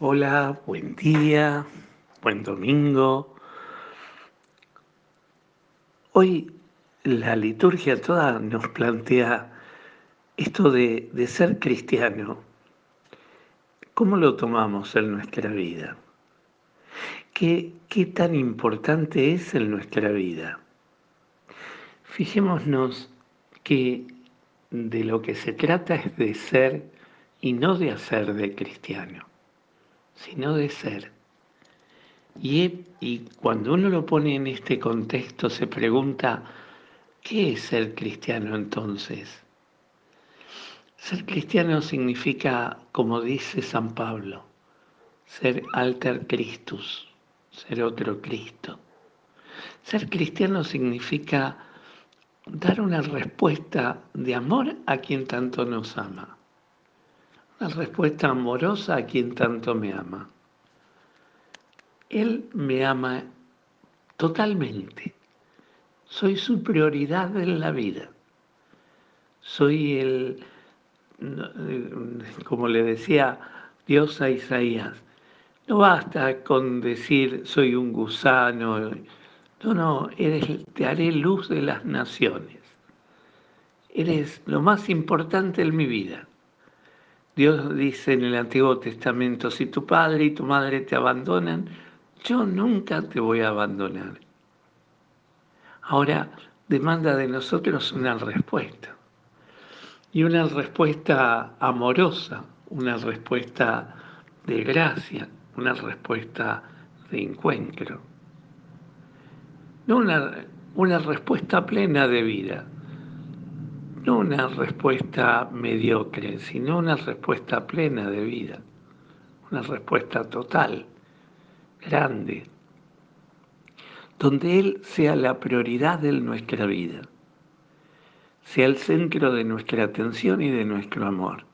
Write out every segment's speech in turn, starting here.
Hola, buen día, buen domingo. Hoy la liturgia toda nos plantea esto de, de, ser cristiano. ¿Cómo lo tomamos en nuestra vida? ¿Qué, ¿Qué tan importante es en nuestra vida? Fijémonos que de lo que se trata es de ser y no de hacer de cristiano sino de ser. Y, y, cuando uno lo pone en este contexto se pregunta, ¿qué es ser cristiano entonces? Ser cristiano significa, como dice San Pablo, ser alter Christus, ser otro Cristo. Ser cristiano significa dar una respuesta de amor a quien tanto nos ama una respuesta amorosa a quien tanto me ama. Él me ama totalmente. Soy su prioridad en la vida. Soy el, como le decía Dios a Isaías, no basta con decir soy un gusano. No, no, eres, te haré luz de las naciones. Eres lo más importante en mi vida. Dios dice en el Antiguo Testamento, si tu padre y tu madre te abandonan, yo nunca te voy a abandonar. Ahora demanda de nosotros una respuesta. Y una respuesta amorosa, una respuesta de gracia, una respuesta de encuentro. No una, una respuesta plena de vida, no una respuesta mediocre, sino una respuesta plena de vida, una respuesta total, grande, donde Él sea la prioridad de nuestra vida, sea el centro de nuestra atención y de nuestro amor.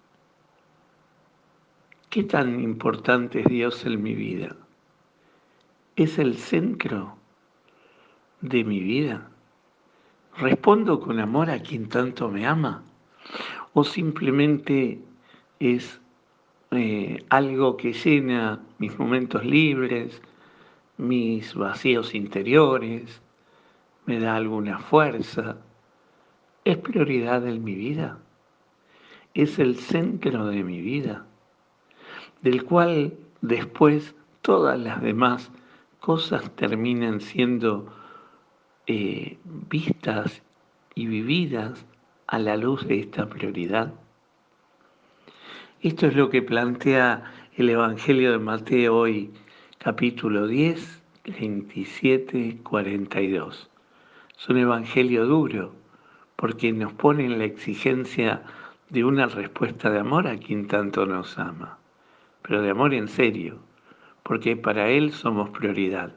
¿Qué tan importante es Dios en mi vida? ¿Es el centro de mi vida? ¿Respondo con amor a quien tanto me ama? ¿O simplemente es eh, algo que llena mis momentos libres, mis vacíos interiores, me da alguna fuerza? ¿Es prioridad en mi vida? ¿Es el centro de mi vida? Del cual después todas las demás cosas terminan siendo eh, vistas y vividas a la luz de esta prioridad. Esto es lo que plantea el Evangelio de Mateo hoy, capítulo 10, 27, 42. Es un evangelio duro porque nos pone en la exigencia de una respuesta de amor a quien tanto nos ama, pero de amor en serio, porque para Él somos prioridad.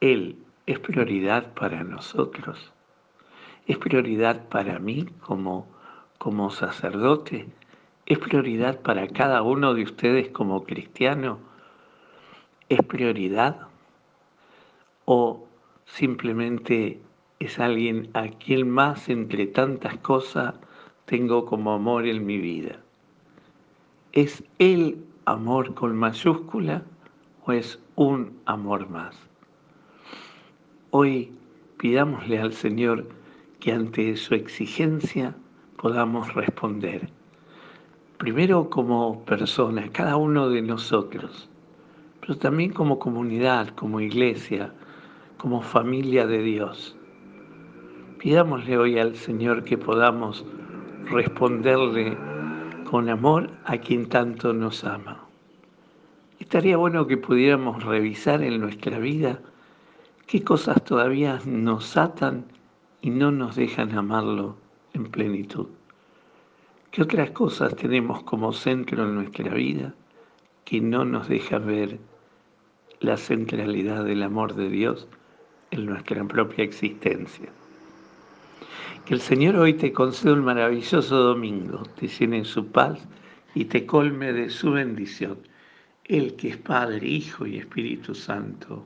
Él es prioridad para nosotros, es prioridad para mí como, como sacerdote, es prioridad para cada uno de ustedes como cristiano, es prioridad o simplemente es alguien a quien más entre tantas cosas tengo como amor en mi vida. ¿Es el amor con mayúscula o es un amor más? Hoy pidámosle al Señor que ante su exigencia podamos responder. Primero como persona, cada uno de nosotros, pero también como comunidad, como iglesia, como familia de Dios. Pidámosle hoy al Señor que podamos responderle con amor a quien tanto nos ama. Estaría bueno que pudiéramos revisar en nuestra vida ¿Qué cosas todavía nos atan y no nos dejan amarlo en plenitud? ¿Qué otras cosas tenemos como centro en nuestra vida que no nos deja ver la centralidad del amor de Dios en nuestra propia existencia? Que el Señor hoy te conceda un maravilloso domingo, te llene su paz y te colme de su bendición. El que es Padre, Hijo y Espíritu Santo.